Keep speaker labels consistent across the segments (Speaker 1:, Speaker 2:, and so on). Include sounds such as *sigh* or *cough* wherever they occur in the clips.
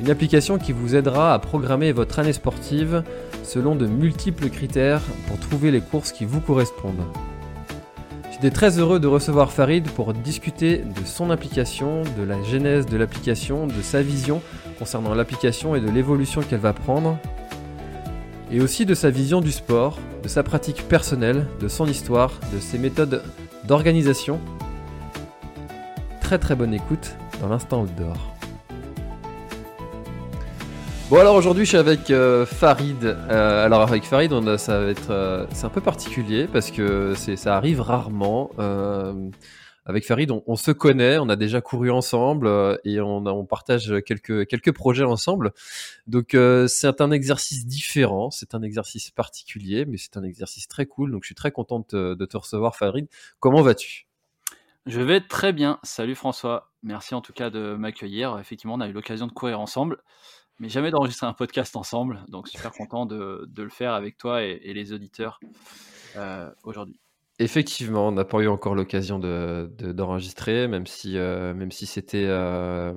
Speaker 1: Une application qui vous aidera à programmer votre année sportive selon de multiples critères pour trouver les courses qui vous correspondent. J'étais très heureux de recevoir Farid pour discuter de son application, de la genèse de l'application, de sa vision concernant l'application et de l'évolution qu'elle va prendre, et aussi de sa vision du sport, de sa pratique personnelle, de son histoire, de ses méthodes d'organisation. Très très bonne écoute dans l'instant outdoor. Bon alors aujourd'hui je suis avec euh, Farid. Euh, alors avec Farid on a- ça va être euh, c'est un peu particulier parce que ça arrive rarement. Avec Farid on, on se connaît, on a déjà couru ensemble et on, partage quelques quelques projets ensemble. Donc c'est un exercice différent, c'est un exercice particulier mais c'est un exercice très cool. Donc je suis très contente de te recevoir Farid. Comment vas-tu?
Speaker 2: Je vais très bien. Salut François. Merci en tout cas de m'accueillir. Effectivement, on a eu l'occasion de courir ensemble, mais jamais d'enregistrer un podcast ensemble. Donc super content de, le faire avec toi et, les auditeurs euh, aujourd'hui.
Speaker 1: Effectivement, on n'a pas eu encore l'occasion de, de- d'enregistrer, même si, euh, si c'était euh,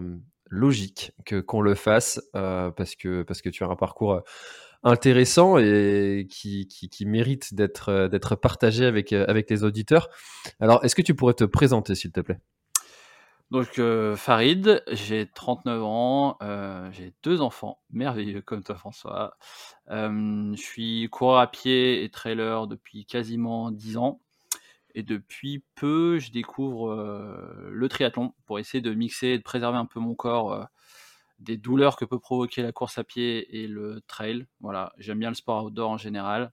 Speaker 1: logique que, qu'on le fasse, parce, que, tu as un parcours intéressant et qui, qui, mérite d'être, partagé avec, avec les auditeurs. Alors, est-ce que tu pourrais te présenter, s'il te plaît?
Speaker 2: Donc euh, Farid, j'ai 39 ans, euh, j'ai deux enfants merveilleux comme toi François. Euh, je suis coureur à pied et trailer depuis quasiment 10 ans. Et depuis peu, je découvre le triathlon pour essayer de mixer et de préserver un peu mon corps des douleurs que peut provoquer la course à pied et le trail. Voilà, j'aime bien le sport outdoor en général.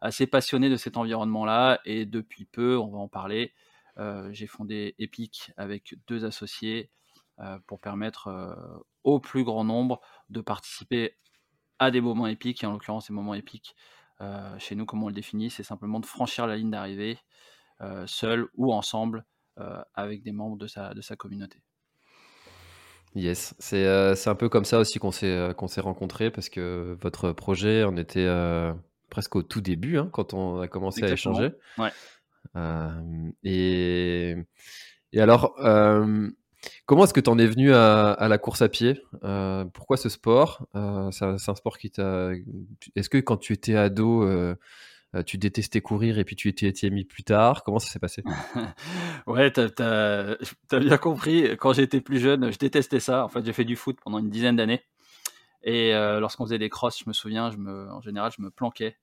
Speaker 2: Assez passionné de cet environnement-là et depuis peu, on va en parler, j'ai fondé Epic avec deux associés euh, pour permettre euh, au plus grand nombre de participer à des moments épiques. Et en l'occurrence, ces moments épiques, euh, chez nous, comme on le définit, c'est simplement de franchir la ligne d'arrivée euh, seul ou ensemble euh, avec des membres de sa, de sa communauté.
Speaker 1: Yes, c'est, euh, un peu comme ça aussi qu'on s'est, euh, rencontrés, parce que votre projet, on était euh, presque au tout début, hein, quand on a commencé
Speaker 2: Exactement.
Speaker 1: à échanger.
Speaker 2: Ouais.
Speaker 1: Euh, et, alors, euh, comment est-ce que tu en es venu à, la course à pied? Euh, Pourquoi ce sport? C'est, un, sport qui t'a... Est-ce que quand tu étais ado, tu détestais courir et puis tu étais, mis plus tard? Comment ça s'est passé? *laughs*
Speaker 2: Ouais, t'as, t'as bien compris. Quand j'étais plus jeune, je détestais ça. En fait, j'ai fait du foot pendant une dizaine d'années. Et lorsqu'on faisait des crosses, je me souviens, en général, je me planquais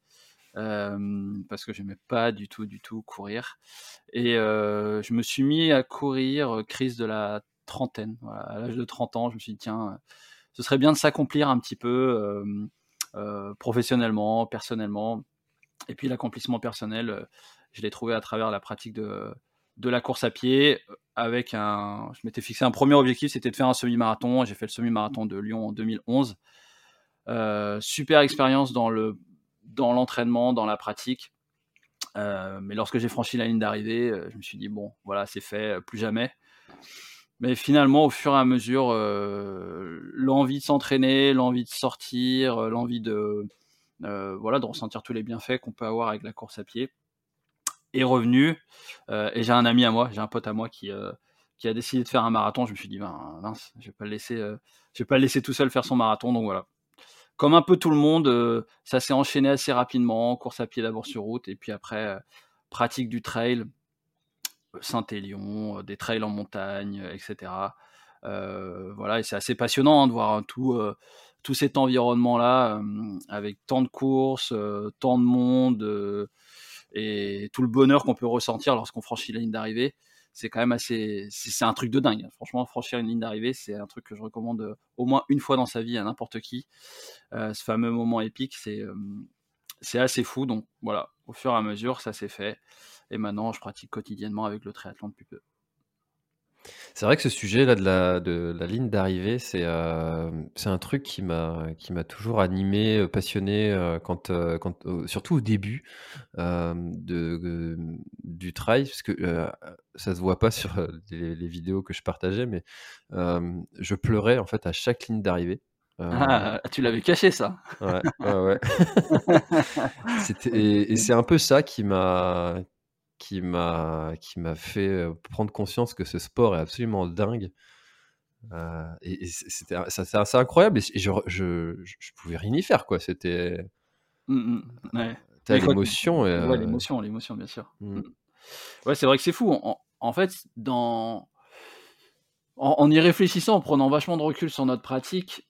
Speaker 2: parce que j'aimais pas du tout, du tout courir. Et je me suis mis à courir, crise de la trentaine. À l'âge de 30 ans, je me suis dit, tiens, ce serait bien de s'accomplir un petit peu professionnellement, personnellement. Et puis l'accomplissement personnel, je l'ai trouvé à travers la pratique de, de la course à pied avec un. Je m'étais fixé un premier objectif, c'était de faire un semi-marathon. J'ai fait le semi-marathon de Lyon en 2011. Euh, super expérience dans le dans l'entraînement, dans la pratique. Euh, mais lorsque j'ai franchi la ligne d'arrivée, euh, je me suis dit bon, voilà, c'est fait, euh, plus jamais. Mais finalement, au fur et à mesure, l'envie de s'entraîner, l'envie de sortir, l'envie de voilà de ressentir tous les bienfaits qu'on peut avoir avec la course à pied est revenu. Euh, et j'ai un ami à moi, j'ai un pote à moi qui qui a décidé de faire un marathon. Je me suis dit ben mince, je vais pas laisser, vais pas le laisser tout seul faire son marathon. Donc voilà. Comme un peu tout le monde, euh, ça s'est enchaîné assez rapidement. Course à pied d'abord sur route et puis après euh, pratique du trail, Saint-Élion, euh, des trails en montagne, etc. Voilà, et c'est assez passionnant hein, de voir hein, tout, cet environnement-là avec tant de courses, tant de monde, et tout le bonheur qu'on peut ressentir lorsqu'on franchit la ligne d'arrivée, c'est quand même assez, c'est un truc de dingue. Franchement, franchir une ligne d'arrivée, c'est un truc que je recommande euh, au moins une fois dans sa vie à n'importe qui. Euh, ce fameux moment épique, c'est euh, c'est assez fou. Donc voilà, au fur et à mesure, ça s'est fait. Et maintenant, je pratique quotidiennement avec le triathlon depuis peu.
Speaker 1: C'est vrai que ce sujet-là de la, de la ligne d'arrivée, c'est euh, c'est un truc qui m'a qui m'a toujours animé, euh, passionné euh, quand, quand surtout au début de, du trail, parce que ça se voit pas sur les, vidéos que je partageais, mais je pleurais en fait à chaque ligne d'arrivée.
Speaker 2: Ah, tu l'avais caché ça.
Speaker 1: Ouais, ouais, *laughs* et c'est un peu ça qui m'a qui m'a qui m'a fait prendre conscience que ce sport est absolument dingue. et, c'était c'est assez incroyable et je, je, je, pouvais rien y faire quoi. C'était
Speaker 2: mmh, mmh, ouais.
Speaker 1: l'émotion.
Speaker 2: Ouais, l'émotion, l'émotion bien sûr. Mmh. Ouais, c'est vrai que c'est fou. En, fait, dans en, en, y réfléchissant, en prenant vachement de recul sur notre pratique,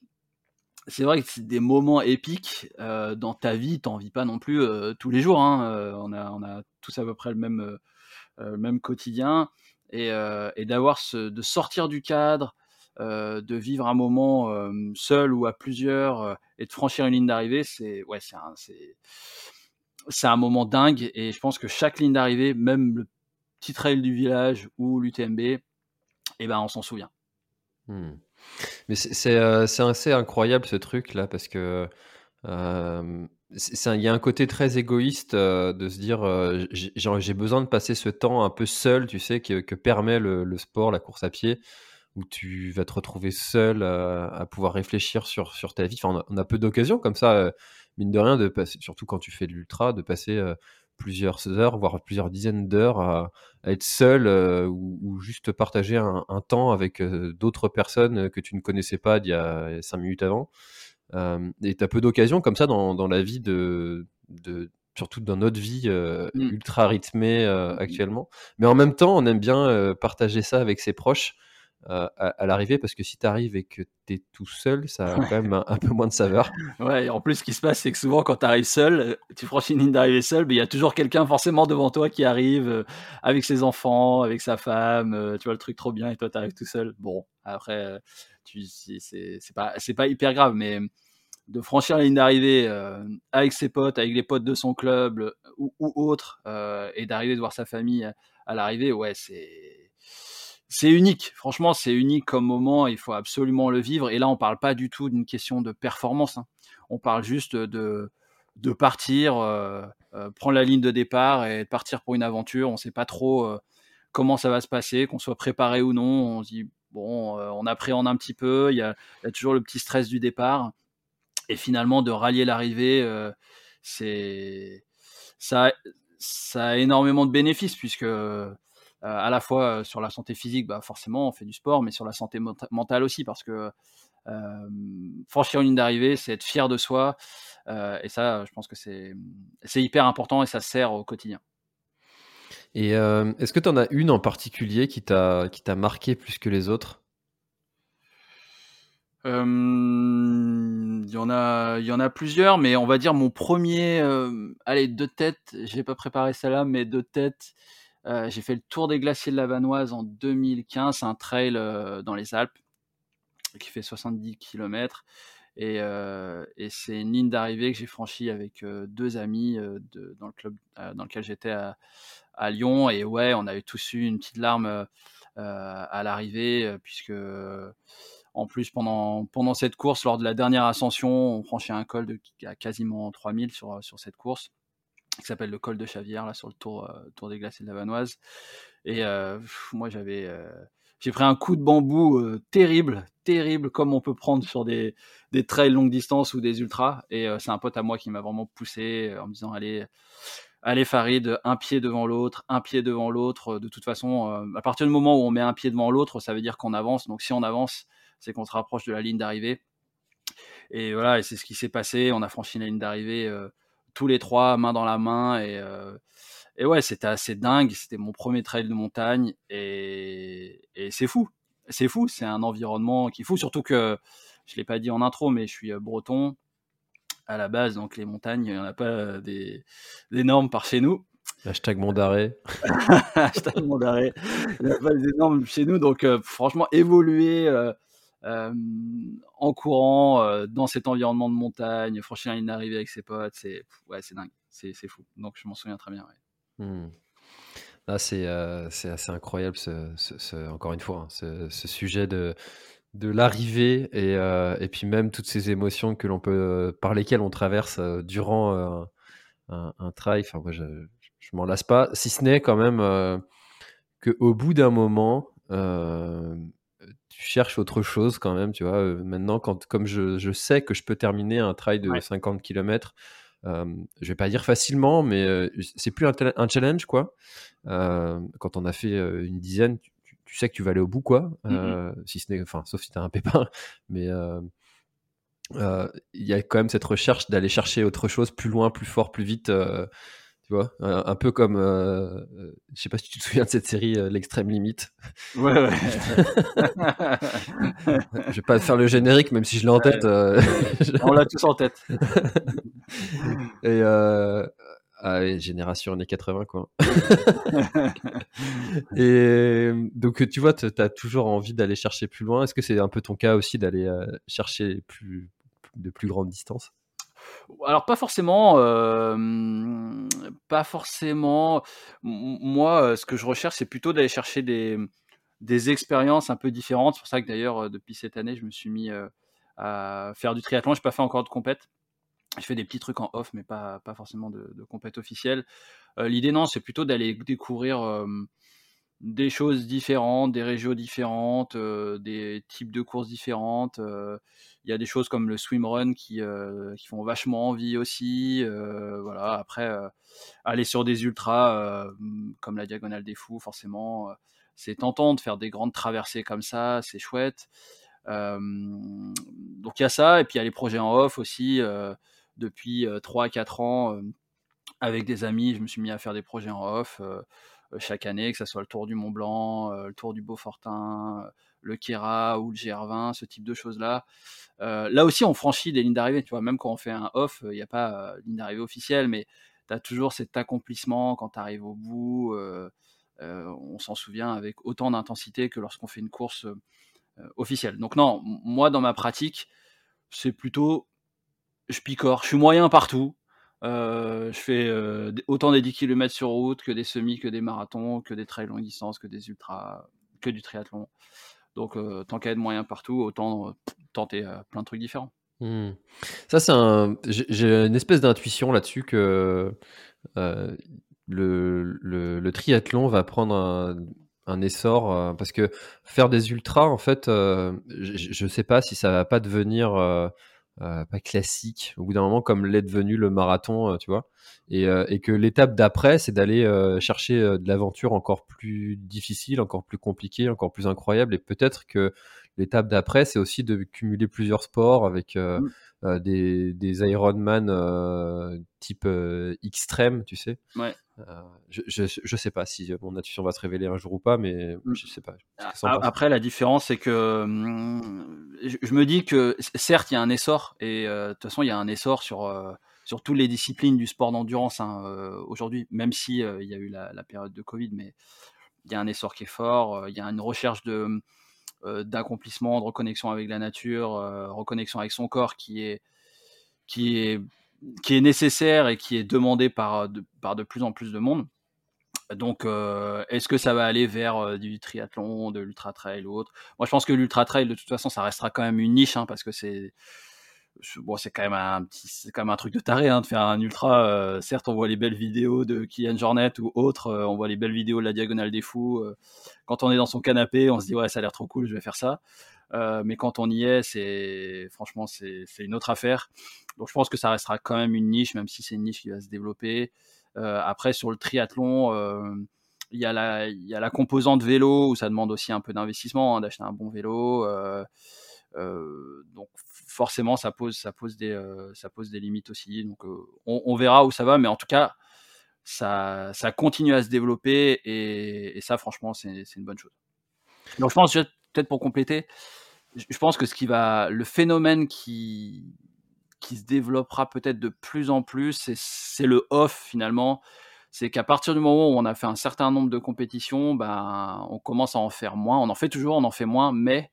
Speaker 2: c'est vrai que c'est des moments épiques euh, dans ta vie, t'en vis pas non plus euh, tous les jours. Hein. Euh, on, a, tous à peu près le même, quotidien. Et, d'avoir ce, de sortir du cadre, de vivre un moment seul ou à plusieurs et de franchir une ligne d'arrivée, c'est ouais, c'est un, c'est, un moment dingue. Et je pense que chaque ligne d'arrivée, même le petit trail du village ou l'UTMB, eh ben, on s'en souvient.
Speaker 1: Mmh. Mais c'est euh, assez incroyable ce truc-là parce que euh, il y a un côté très égoïste euh, de se dire j'ai besoin de passer ce temps un peu seul, tu sais, que, que permet le, sport, la course à pied, où tu vas te retrouver seul à pouvoir réfléchir sur, sur ta vie. Enfin, on a, peu d'occasions comme ça, mine de rien, de passer, surtout quand tu fais de l'ultra, de passer plusieurs heures, voire plusieurs dizaines d'heures à, être seul euh, ou, juste partager un, temps avec euh, d'autres personnes que tu ne connaissais pas il y a cinq minutes avant. Euh, et tu as peu d'occasions comme ça dans, dans, la vie de, de surtout dans notre vie mmh. ultra rythmée actuellement. Mais en même temps, on aime bien partager ça avec ses proches. Euh, à, l'arrivée parce que si tu arrives et que tu es tout seul, ça a quand même un, peu moins de saveur. *laughs*
Speaker 2: Ouais, et en plus, ce qui se passe, c'est que souvent, quand tu arrives seul, euh, tu franchis une ligne d'arrivée seul, mais il y a toujours quelqu'un forcément devant toi qui arrive euh, avec ses enfants, avec sa femme, tu vois le truc trop bien et toi, tu arrives tout seul. Bon, après, tu, c'est, pas, c'est pas hyper grave, mais de franchir la ligne d'arrivée avec ses potes, avec les potes de son club ou, ou autre, et d'arriver de voir sa famille à l'arrivée, ouais, c'est c'est unique. Franchement, c'est unique comme moment. Il faut absolument le vivre. Et là, on parle pas du tout d'une question de performance. Hein. On parle juste de, partir, euh, euh, prendre la ligne de départ et partir pour une aventure. On ne sait pas trop euh, comment ça va se passer, qu'on soit préparé ou non. On se dit, bon, on appréhende un petit peu. Il y a, y a, toujours le petit stress du départ. Et finalement, de rallier l'arrivée, c'est ça, ça a énormément de bénéfices puisque à la fois euh, sur la santé physique, bah forcément on fait du sport, mais sur la santé mentale aussi, parce que euh, franchir une ligne d'arrivée, c'est être fier de soi, et ça, je pense que c'est hyper important et ça sert au quotidien.
Speaker 1: Et est-ce que tu en as une en particulier qui t'a marqué plus que les autres?
Speaker 2: Il y en a, il y en a plusieurs, mais on va dire mon premier, allez, deux têtes. J'ai pas préparé celle-là, mais deux têtes. Euh, j'ai fait le tour des glaciers de la Vanoise en 2015, un trail euh, dans les Alpes qui fait 70 km. Euh, et, c'est une ligne d'arrivée que j'ai franchie avec deux amis dans le club dans lequel j'étais à, Lyon. Et ouais, on avait tous eu une petite larme à l'arrivée, puisque en plus, pendant, pendant cette course, lors de la dernière ascension, on franchit un col de à quasiment 3000 sur, sur cette course qui s'appelle le col de Chavière, là, sur le tour, euh, tour des glaciers de la Vanoise. Et euh, moi, j'avais. Euh, j'ai pris un coup de bambou terrible, terrible, comme on peut prendre sur des, des trails longue distance ou des ultras. Et c'est un pote à moi qui m'a vraiment poussé en me disant Allez, allez Farid, un pied devant l'autre, un pied devant l'autre. De toute façon, à partir du moment où on met un pied devant l'autre, ça veut dire qu'on avance. Donc si on avance, c'est qu'on se rapproche de la ligne d'arrivée. Et voilà, et c'est ce qui s'est passé. On a franchi la ligne d'arrivée tous les trois, main dans la main. Et, euh, et ouais, c'était assez dingue. C'était mon premier trail de montagne. Et, et c'est fou. C'est fou. C'est un environnement qui est fou. Surtout que, je ne l'ai pas dit en intro, mais je suis euh, breton à la base. Donc les montagnes, il n'y en a pas des, des, normes par chez nous.
Speaker 1: Hashtag mon d'arrêt. *laughs*
Speaker 2: Hashtag mon d'arrêt. Il n'y a pas des normes chez nous, donc franchement, évoluer en courant dans cet environnement de montagne, franchir la ligne d'arrivée avec ses potes, c'est ouais, c'est dingue, c'est fou. Donc je m'en souviens très bien. Ouais.
Speaker 1: Mmh. C'est assez incroyable, encore une fois, hein, ce, sujet de, de l'arrivée et, et, puis même toutes ces émotions que l'on peut, par lesquelles on traverse durant un, un, trail. Enfin, moi, je, je m'en lasse pas, si ce n'est quand même que au bout d'un moment, tu cherches autre chose quand même, tu vois. maintenant, quand, comme je, je, sais que je peux terminer un trail de 50 km, euh, je vais pas dire facilement, mais c'est plus un, challenge, quoi. quand on a fait une dizaine, tu, sais que tu vas aller au bout, quoi. Mmh si ce n'est, enfin, sauf si tu as un pépin, *laughs* mais il y a quand même cette recherche d'aller chercher autre chose, plus loin, plus fort, plus vite tu vois un, peu comme euh, euh, je sais pas si tu te souviens de cette série euh, l'extrême limite.
Speaker 2: Ouais ouais. *laughs*
Speaker 1: Je vais pas faire le générique même si je l'ai en tête *laughs*
Speaker 2: on l'a tous en tête. *laughs*
Speaker 1: Et ah, génération années 80 quoi. Et donc tu vois tu as toujours envie d'aller chercher plus loin. Est-ce que c'est un peu ton cas aussi d'aller chercher plus de plus grandes distances?
Speaker 2: Alors pas forcément, pas forcément. moi, ce que je recherche, c'est plutôt d'aller chercher des, des expériences un peu différentes. C'est pour ça que d'ailleurs, depuis cette année, je me suis mis à faire du triathlon. J'ai pas fait encore de compète. Je fais des petits trucs en off, mais pas, pas forcément de, de compète officielle. L'idée, non, c'est plutôt d'aller découvrir des choses différentes, des régions différentes, des types de courses différentes. Il y a des choses comme le swimrun qui, qui font vachement envie aussi. voilà. Après, aller sur des ultras comme la Diagonale des Fous, forcément, c'est tentant de faire des grandes traversées comme ça, c'est chouette. donc il y a ça, et puis il y a les projets en off aussi. depuis 3 à 4 ans, avec des amis, je me suis mis à faire des projets en off chaque année, que ce soit le Tour du Mont Blanc, le Tour du Beaufortin, le Kera ou le GR20, ce type de choses-là. Euh, là aussi, on franchit des lignes d'arrivée. Tu vois, même quand on fait un off, il n'y a pas ligne d'arrivée officielle, mais tu as toujours cet accomplissement quand tu arrives au bout. on s'en souvient avec autant d'intensité que lorsqu'on fait une course officielle. Donc non, moi dans ma pratique, c'est plutôt je picore, je suis moyen partout. Je fais autant des 10 km sur route que des semis, que des marathons, que des trails longue distance, que des ultras, que du triathlon. Donc, tant qu'à être moyen partout, autant tenter plein de trucs différents.
Speaker 1: Mmh. Ça, c'est un. J'ai une espèce d'intuition là-dessus que le, triathlon va prendre un, un essor parce que faire des ultras, en fait, je ne sais pas si ça va pas devenir pas classique au bout d'un moment comme l'est devenu le marathon, tu vois. Euh, et, que l'étape d'après, c'est d'aller euh, chercher euh, de l'aventure encore plus difficile, encore plus compliquée, encore plus incroyable. Et peut-être que l'étape d'après, c'est aussi de cumuler plusieurs sports avec mmh. Des, des Ironman type extrême, tu sais.
Speaker 2: Ouais.
Speaker 1: je, je, sais pas si mon intuition va se révéler un jour ou pas, mais mmh. je sais pas.
Speaker 2: Après, la différence, c'est que mmh, je, me dis que certes, il y a un essor, et de toute façon, il y a un essor sur sur toutes les disciplines du sport d'endurance hein, euh, aujourd'hui, même si euh, il y a eu la, période de Covid, mais il y a un essor qui est fort, euh, il y a une recherche de d'accomplissement, de reconnexion avec la nature, reconnexion avec son corps qui est qui est qui est nécessaire et qui est demandé par de, par de plus en plus de monde. Donc, est-ce que ça va aller vers du triathlon, de l'ultra trail ou autre? Moi, je pense que l'ultra trail, de toute façon, ça restera quand même une niche, hein, parce que c'est bon, c'est quand même un petit, c'est quand même un truc de taré hein, de faire un ultra. Euh, certes, on voit les belles vidéos de Kylian Jornet ou autres, euh, on voit les belles vidéos de la diagonale des fous. Euh, quand on est dans son canapé, on se dit ouais, ça a l'air trop cool, je vais faire ça. mais quand on y est, c'est franchement, c'est, une autre affaire. Donc, je pense que ça restera quand même une niche, même si c'est une niche qui va se développer. après, sur le triathlon. il y, a la, il y a la composante vélo où ça demande aussi un peu d'investissement, hein, d'acheter un bon vélo. donc forcément, ça pose, ça pose, des, euh, ça pose des limites aussi. Donc, euh, on, verra où ça va, mais en tout cas, ça, continue à se développer et, ça, franchement, c'est une bonne chose. Donc, je pense, peut-être pour compléter, je pense que ce qui va, le phénomène qui, qui se développera peut-être de plus en plus, c'est le off finalement. c'est qu'à partir du moment où on a fait un certain nombre de compétitions, ben, on commence à en faire moins. On en fait toujours, on en fait moins, mais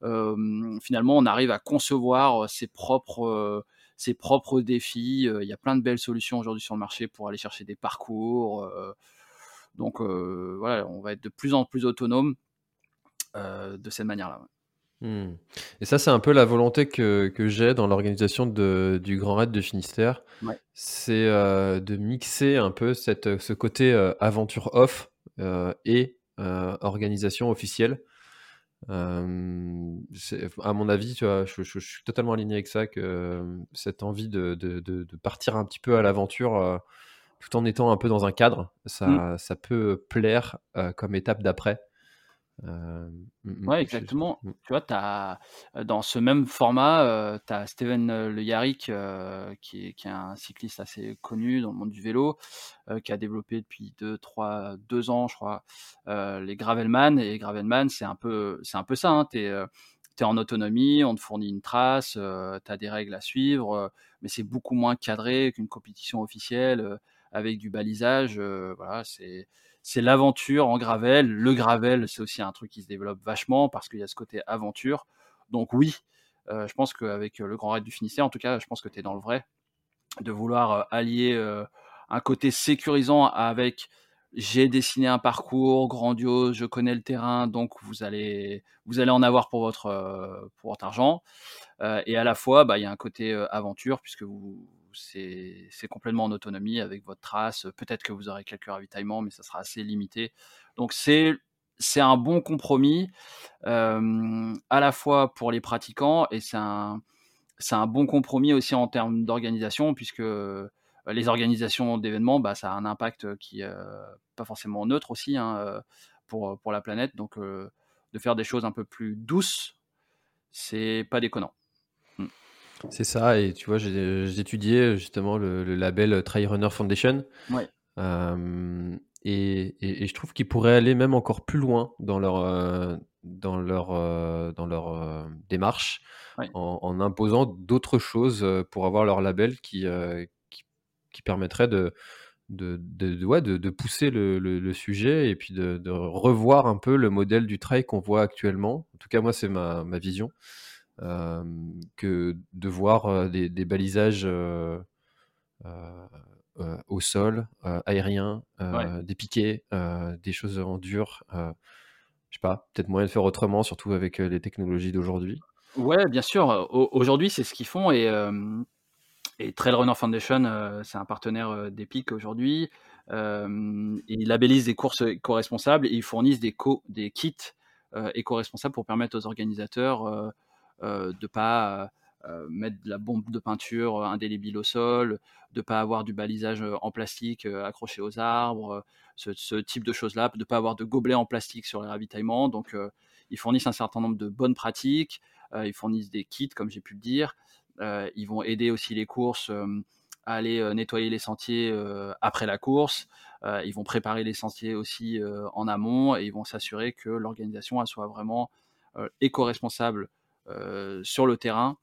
Speaker 2: finalement, on arrive à concevoir ses propres, ses propres défis. Il y a plein de belles solutions aujourd'hui sur le marché pour aller chercher des parcours. donc voilà, on va être de plus en plus autonome de cette manière-là.
Speaker 1: Mmh. Et ça, c'est un peu la volonté que, que j'ai dans l'organisation du Grand Raid de Finistère. C'est de mixer un peu cette, ce côté aventure off et organisation officielle. À mon avis, tu vois, je, je, suis totalement aligné avec ça, que cette envie de, de, de, partir un petit peu à l'aventure tout en étant un peu dans un cadre, ça, mmh. ça peut plaire comme étape d'après.
Speaker 2: Euh, ouais, exactement. Tu vois, as, dans ce même format, tu as Steven Le Yarrick, qui, est, qui est un cycliste assez connu dans le monde du vélo, qui a développé depuis 2 trois, deux ans, je crois, les Gravelman. Et Gravelman, c'est un peu, c'est un peu ça. Hein. Tu es, en autonomie, on te fournit une trace, tu as des règles à suivre, mais c'est beaucoup moins cadré qu'une compétition officielle avec du balisage. voilà, c'est c'est l'aventure en gravel. Le gravel, c'est aussi un truc qui se développe vachement parce qu'il y a ce côté aventure. Donc oui, euh, je pense qu'avec le Grand Raid du Finistère, en tout cas, je pense que tu es dans le vrai, de vouloir euh, allier euh, un côté sécurisant avec j'ai dessiné un parcours grandiose, je connais le terrain, donc vous allez, en avoir pour votre, pour argent. et à la fois, bah, il y a un côté aventure puisque vous, c'est complètement en autonomie avec votre trace. Peut-être que vous aurez quelques ravitaillements, mais ça sera assez limité. Donc c'est un bon compromis à la fois pour les pratiquants et c'est un, bon compromis aussi en termes d'organisation puisque les organisations d'événements, bah, ça a un impact qui n'est pas forcément neutre aussi hein, pour, pour la planète. Donc de faire des choses un peu plus douces, c'est pas déconnant.
Speaker 1: C'est ça, et tu vois, j'ai étudié justement le, label Trail Runner Foundation. et, je trouve qu'ils pourraient aller même encore plus loin dans leur, dans leur, dans leur démarche en, imposant d'autres choses pour avoir leur label qui, qui, permettrait de, de, de, de, pousser le, sujet et puis de, revoir un peu le modèle du trail qu'on voit actuellement. En tout cas, moi, c'est ma, ma vision que de voir des, balisages au sol, aériens, des piquets, des choses en dur. je sais pas, peut-être moyen de faire autrement, surtout avec les technologies d'aujourd'hui.
Speaker 2: Ouais, bien sûr. Aujourd'hui, c'est ce qu'ils font et, et Trail Runner Foundation, c'est un partenaire d'Epic aujourd'hui. ils labellisent des courses éco-responsables et ils fournissent des, des kits éco-responsables pour permettre aux organisateurs euh, de pas euh, mettre de la bombe de peinture indélébile au sol, de pas avoir du balisage en plastique accroché aux arbres, ce, type de choses-là, de pas avoir de gobelets en plastique sur les ravitaillements. Donc, ils fournissent un certain nombre de bonnes pratiques. ils fournissent des kits, comme j'ai pu le dire. ils vont aider aussi les courses à aller nettoyer les sentiers après la course. ils vont préparer les sentiers aussi en amont et ils vont s'assurer que l'organisation soit vraiment éco-responsable euh, sur le terrain,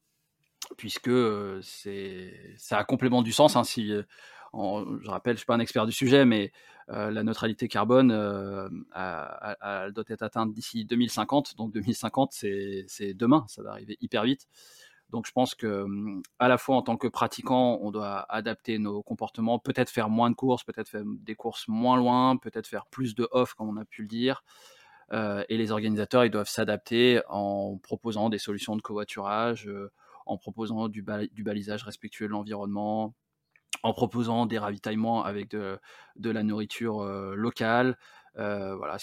Speaker 2: puisque euh, c'est ça a complément du sens. Hein, si, euh, je rappelle, je suis pas un expert du sujet, mais la neutralité carbone doit être atteinte d'ici 2050. Donc 2050, c'est demain, ça va arriver hyper vite. Donc je pense que hum, à la fois en tant que pratiquant, on doit adapter nos comportements, peut-être faire moins de courses, peut-être faire des courses moins loin, peut-être faire plus de off comme on a pu le dire, euh, et les organisateurs, ils doivent s'adapter en proposant des solutions de covoiturage, euh, en proposant du, balisage respectueux de l'environnement, en proposant des ravitaillements avec de, la nourriture euh, locale. voilà,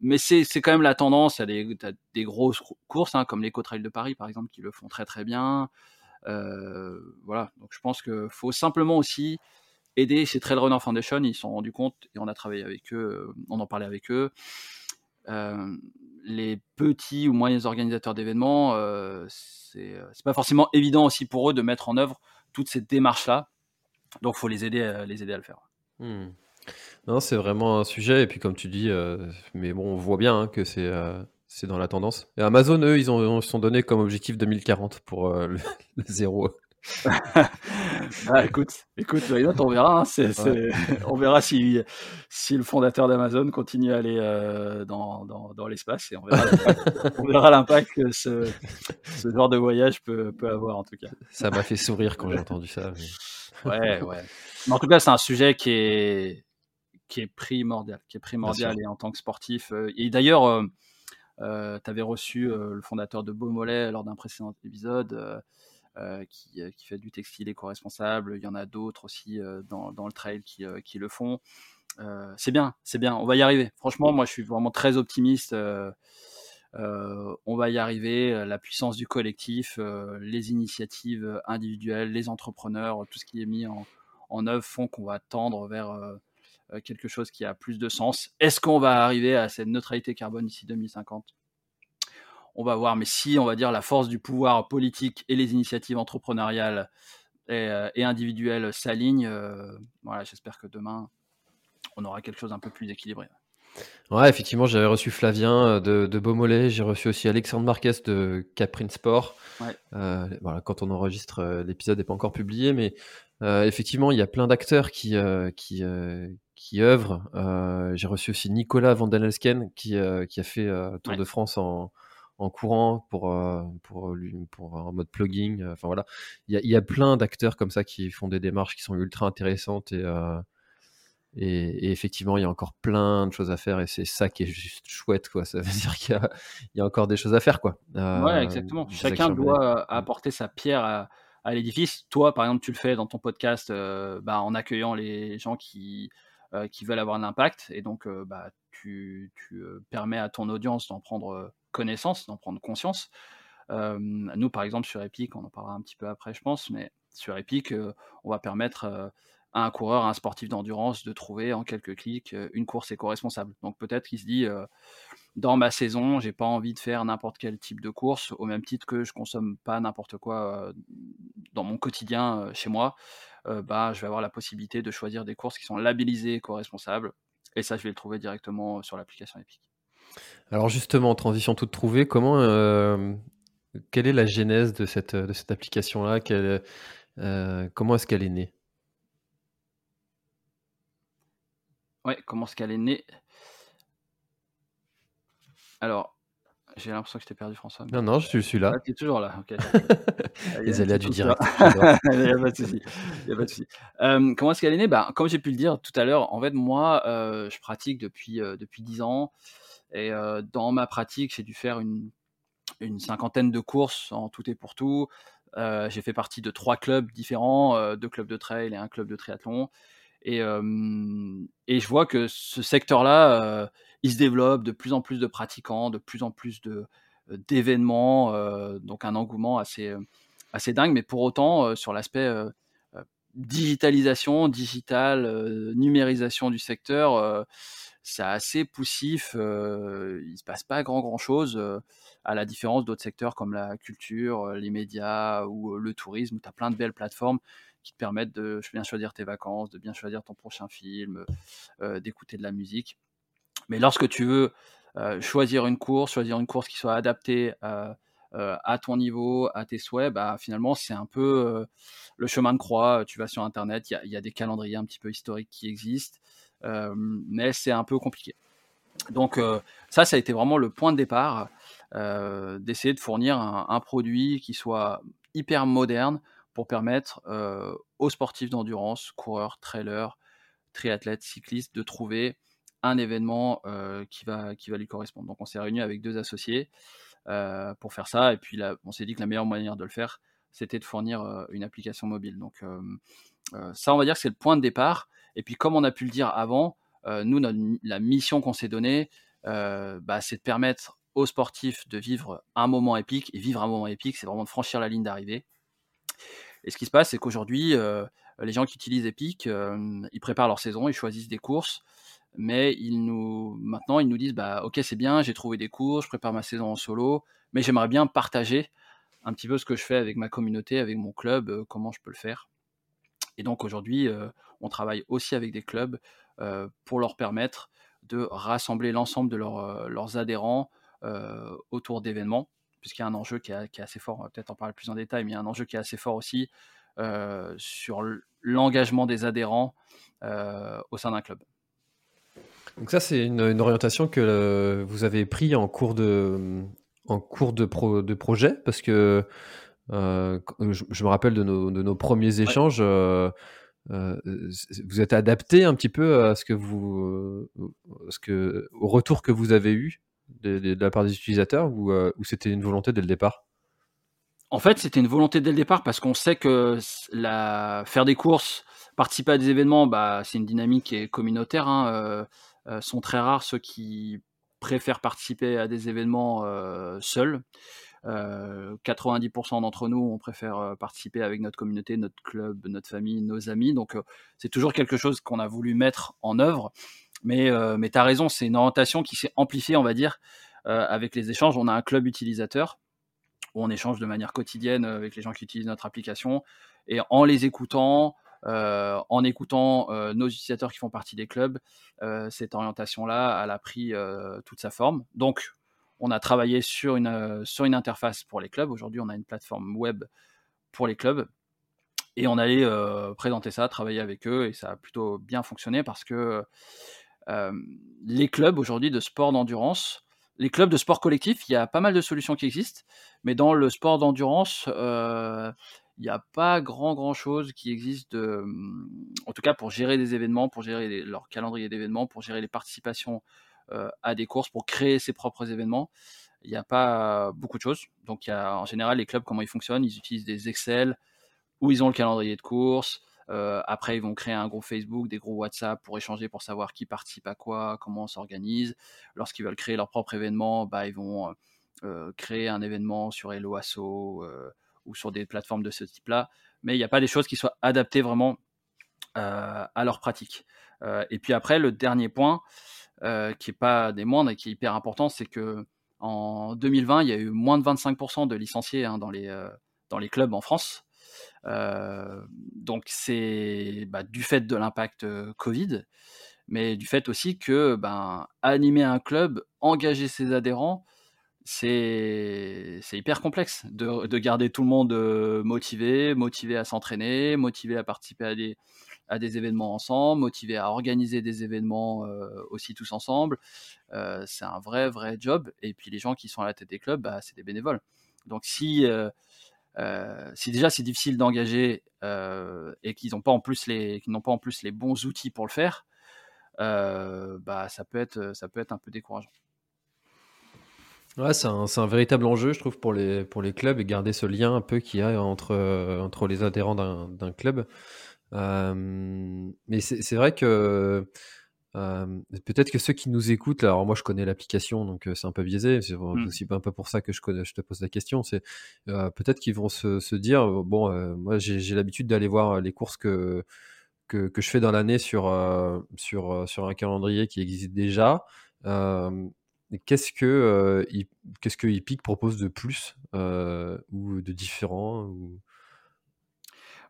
Speaker 2: mais c'est, quand même la tendance. Il y a des, grosses courses, hein, comme l'Eco Trail de Paris, par exemple, qui le font très très bien. voilà, donc je pense qu'il faut simplement aussi aider ces Trail Runner Foundation. Ils se sont rendus compte, et on a travaillé avec eux, on en parlait avec eux. Les petits ou moyens organisateurs d'événements, c'est pas forcément évident aussi pour eux de mettre en œuvre toutes ces démarches-là. Donc, faut les aider, à, les aider à le faire.
Speaker 1: Hmm. Non, c'est vraiment un sujet. Et puis, comme tu dis, mais bon, on voit bien hein, que c'est dans la tendance. Amazon, eux, ils ont, se sont donné comme objectif 2040 pour le, zéro, *laughs*
Speaker 2: ah, écoute, écoute, on verra. Hein, *laughs* on verra si, si le fondateur d'Amazon continue à aller euh, dans, dans, l'espace et *laughs* on verra l'impact que ce, ce, genre de voyage peut, peut, avoir en tout cas.
Speaker 1: Ça m'a fait sourire quand j'ai entendu ça.
Speaker 2: Ouais, ouais. Mais en tout cas, c'est un sujet qui est, qui est primordial, qui est primordial et en tant que sportif. Euh, et d'ailleurs, euh, euh, tu avais reçu le fondateur de Beaumolet lors d'un précédent épisode. Qui, qui, fait du textile éco-responsable. Il y en a d'autres aussi dans, dans, le trail qui, le font. c'est bien, c'est bien. On va y arriver. Franchement, moi, je suis vraiment très optimiste. on va y arriver. La puissance du collectif, les initiatives individuelles, les entrepreneurs, tout ce qui est mis en, œuvre font qu'on va tendre vers euh, quelque chose qui a plus de sens. Est-ce qu'on va arriver à cette neutralité carbone d'ici 2050 On va voir, mais si on va dire la force du pouvoir politique et les initiatives entrepreneuriales et, euh, individuelles s'alignent, euh, voilà, j'espère que demain on aura quelque chose un peu plus équilibré.
Speaker 1: Ouais, effectivement, j'avais reçu Flavien de, de Beaumolet, j'ai reçu aussi Alexandre Marquez de Caprine Sport. voilà, quand on enregistre, l'épisode n'est pas encore publié, mais effectivement, il y a plein d'acteurs qui, qui, qui œuvre. Euh, j'ai reçu aussi Nicolas Van qui, euh, qui a fait euh, Tour de France en, en courant pour, pour, lui, pour en mode plugging. Enfin voilà, il y a, y a, plein d'acteurs comme ça qui font des démarches qui sont ultra intéressantes et, et, effectivement, il y a encore plein de choses à faire et c'est ça qui est juste chouette. Quoi. Ça *laughs* veut dire qu'il y, y, a encore des choses à faire. Quoi.
Speaker 2: ouais, exactement. Chacun doit apporter sa pierre à, à l'édifice. Toi, par exemple, tu le fais dans ton podcast bah, en accueillant les gens qui euh, qui veulent avoir un impact. Et donc, euh, bah, tu, euh, permets à ton audience d'en prendre connaissance, d'en prendre conscience. nous, par exemple, sur Epic, on en parlera un petit peu après, je pense, mais sur Epic, on va permettre à un coureur, à un sportif d'endurance de trouver en quelques clics une course éco-responsable. Donc peut-être qu'il se dit, dans ma saison, j'ai pas envie de faire n'importe quel type de course, au même titre que je consomme pas n'importe quoi dans mon quotidien chez moi. Euh, bah, je vais avoir la possibilité de choisir des courses qui sont labellisées éco-responsables. Et ça, je vais le trouver directement euh, sur l'application Epic.
Speaker 1: Alors justement, en transition toute trouvée, comment, euh, quelle est la genèse de cette, de cette application-là? Comment est-ce qu'elle est née?
Speaker 2: Ouais, comment est-ce qu'elle est née? Alors, j'ai l'impression que je t'ai perdu, François.
Speaker 1: Non, non, je suis là.
Speaker 2: Ah, tu es toujours là. *laughs*
Speaker 1: Les aléas du direct. *laughs*
Speaker 2: Il n'y a pas de souci. a pas de souci. Euh, comment est-ce qu'elle est née? Bah, Comme j'ai pu le dire tout à l'heure, en fait, moi, euh, je pratique depuis, euh, depuis 10 ans. Et dans ma pratique, j'ai dû faire une, une cinquantaine de courses en tout et pour tout. j'ai fait partie de trois clubs différents, deux clubs de trail et un club de triathlon. Et, et je vois que ce secteur-là il se développe de plus en plus de pratiquants, de plus en plus de d'événements, donc un engouement assez assez dingue. Mais pour autant, sur l'aspect digitalisation, digital, numérisation du secteur, c'est assez poussif. il se passe pas grand grand chose, à la différence d'autres secteurs comme la culture, les médias ou le tourisme, où tu as plein de belles plateformes qui te permettent de bien choisir tes vacances, de bien choisir ton prochain film, d'écouter de la musique. Mais lorsque tu veux choisir une course, choisir une course qui soit adaptée à ton niveau, à tes souhaits, bah, finalement, c'est un peu le chemin de croix. Tu vas sur Internet, il y, a des calendriers un petit peu historiques qui existent, mais c'est un peu compliqué. Donc ça, ça a été vraiment le point de départ, d'essayer de fournir un, produit qui soit hyper moderne pour permettre aux sportifs d'endurance, coureurs, trailers, triathlètes, cyclistes, de trouver un événement qui, va, qui va lui correspondre. Donc on s'est réuni avec deux associés pour faire ça, et puis là, on s'est dit que la meilleure manière de le faire, c'était de fournir une application mobile. Donc ça, on va dire que c'est le point de départ. Et puis comme on a pu le dire avant, nous, la mission qu'on s'est donnée, bah, c'est de permettre aux sportifs de vivre un moment épique. Et vivre un moment épique, c'est vraiment de franchir la ligne d'arrivée. Et ce qui se passe, c'est qu'aujourd'hui, les gens qui utilisent Epic, ils préparent leur saison, ils choisissent des courses mais ils nous, maintenant, ils nous disent bah, Ok, c'est bien, j'ai trouvé des cours, je prépare ma saison en solo, mais j'aimerais bien partager un petit peu ce que je fais avec ma communauté, avec mon club, euh, comment je peux le faire. Et donc aujourd'hui, euh, on travaille aussi avec des clubs euh, pour leur permettre de rassembler l'ensemble de leurs adhérents autour d'événements puisqu'il y a un enjeu qui est, assez fort, on va peut-être en parler plus en détail, mais il y a un enjeu qui est assez fort aussi sur l'engagement des adhérents au sein d'un club.
Speaker 1: Donc ça, c'est une, orientation que vous avez pris en cours de, en cours de, de projet, parce que je, me rappelle de nos, premiers échanges. Euh, vous êtes adapté un petit peu à ce que vous, euh, ce que, au retour que vous avez eu de, la part des utilisateurs euh, ou, c'était une volonté dès le départ?
Speaker 2: En fait, c'était une volonté dès le départ parce qu'on sait que la, faire des courses, participer à des événements, bah, c'est une dynamique qui est communautaire. Hein, sont très rares ceux qui préfèrent participer à des événements seuls. 90% d'entre nous, on préfère participer avec notre communauté, notre club, notre famille, nos amis. Donc, c'est toujours quelque chose qu'on a voulu mettre en œuvre. Mais, mais tu as raison, c'est une orientation qui s'est amplifiée, on va dire, avec les échanges. On a un club utilisateur où on échange de manière quotidienne avec les gens qui utilisent notre application. Et en les écoutant, en écoutant nos utilisateurs qui font partie des clubs, cette orientation-là, elle a pris toute sa forme. Donc, on a travaillé sur une, euh, interface pour les clubs. Aujourd'hui, on a une plateforme web pour les clubs. Et on allait euh, présenter ça, travailler avec eux, et ça a plutôt bien fonctionné parce que euh, les clubs aujourd'hui de sport d'endurance, les clubs de sport collectif, il y a pas mal de solutions qui existent, mais dans le sport d'endurance, il n'y a pas grand grand chose qui existe, de, en tout cas pour gérer des événements, pour gérer leur calendrier d'événements, pour gérer les participations à des courses pour créer ses propres événements. Il n'y a pas beaucoup de choses. Donc, il y a, en général, les clubs, comment ils fonctionnent? Ils utilisent des Excel où ils ont le calendrier de course. Après, ils vont créer un groupe Facebook, des groupes WhatsApp pour échanger, pour savoir qui participe à quoi, comment on s'organise. Lorsqu'ils veulent créer leur propre événement, bah, ils vont créer un événement sur Helloasso ou sur des plateformes de ce type-là. Mais il n'y a pas des choses qui soient adaptées vraiment à leur pratique. et puis après, le dernier point, euh, qui est pas des moindres et qui est hyper important, c'est que en 2020, il y a eu moins de 25% de licenciés hein, dans, les, euh, dans les clubs en France. Euh, donc c'est bah, du fait de l'impact Covid, mais du fait aussi que ben, animer un club, engager ses adhérents, c'est hyper complexe de, de, garder tout le monde motivé, motivé à s'entraîner, motivé à participer à des, événements ensemble, motivés à organiser des événements euh, aussi tous ensemble. Euh, c'est un vrai, vrai job. Et puis les gens qui sont à la tête des clubs, bah, c'est des bénévoles. Donc si, euh, déjà c'est difficile d'engager et qu'ils n'ont pas, en plus les, bons outils pour le faire, bah, ça peut être un peu décourageant.
Speaker 1: Ouais, c'est un, un, véritable enjeu, je trouve, pour les, pour les clubs et garder ce lien un peu qu'il y a entre, entre les adhérents d'un club mais c'est vrai que peut-être que ceux qui nous écoutent, alors moi je connais l'application, donc c'est un peu biaisé, c'est mmh. aussi un peu pour ça que je, je te pose la question, c'est peut-être qu'ils vont se, se, dire, bon, moi j'ai l'habitude d'aller voir les courses que, que, que je fais dans l'année sur, sur, sur un calendrier qui existe déjà. Qu'est-ce que, qu'est-ce que Epic propose de plus ou de différent ou...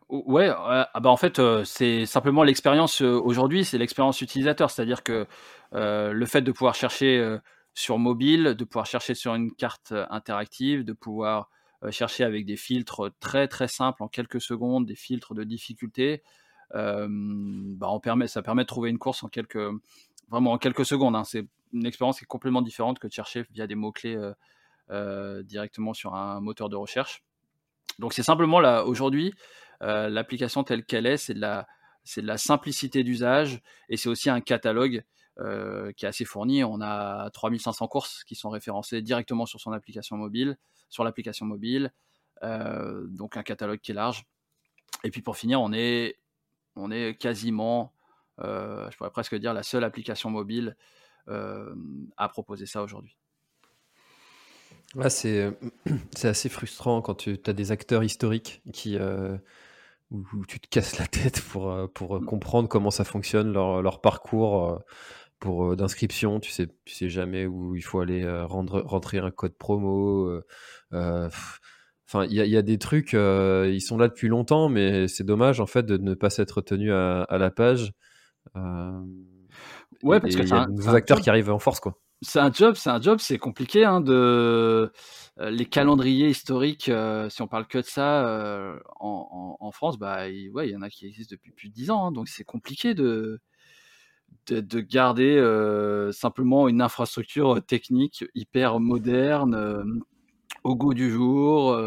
Speaker 2: Ouais, ah bah en fait, c'est simplement l'expérience aujourd'hui, c'est l'expérience utilisateur. C'est-à-dire que le fait de pouvoir chercher sur mobile, de pouvoir chercher sur une carte interactive, de pouvoir chercher avec des filtres très très simples en quelques secondes, des filtres de difficulté, bah ça permet de trouver une course en quelques, vraiment en quelques secondes. Hein. Une expérience qui est complètement différente que de chercher via des mots-clés directement sur un moteur de recherche. Donc c'est simplement là aujourd'hui euh, l'application telle qu'elle est, c'est de la, simplicité d'usage et c'est aussi un catalogue euh, qui est assez fourni. On a 3500 courses qui sont référencées directement sur son application mobile, sur l'application mobile, euh, donc un catalogue qui est large. Et puis pour finir, on est quasiment, je pourrais presque dire, la seule application mobile à proposer ça aujourd'hui.
Speaker 1: c'est, *clears throat* c'est assez frustrant quand tu as des acteurs historiques qui, où, tu te casses la tête pour, euh, pour euh, comprendre comment ça fonctionne, leur, leur parcours euh, pour d'inscription. Tu sais, tu sais jamais où il faut aller rendre, rentrer un code promo. Enfin, il y, a des trucs, ils sont là depuis longtemps, mais c'est dommage en fait de ne pas s'être tenu à, la page.
Speaker 2: Ouais, parce que
Speaker 1: y a des acteurs qui arrivent en force, quoi.
Speaker 2: c'est un job, c'est un job, c'est compliqué hein, de les calendriers historiques. si on parle que de ça en, France, bah il, ouais, il y en a qui existent depuis plus de 10 ans, hein, donc c'est compliqué de de, garder simplement une infrastructure technique hyper moderne au goût du jour,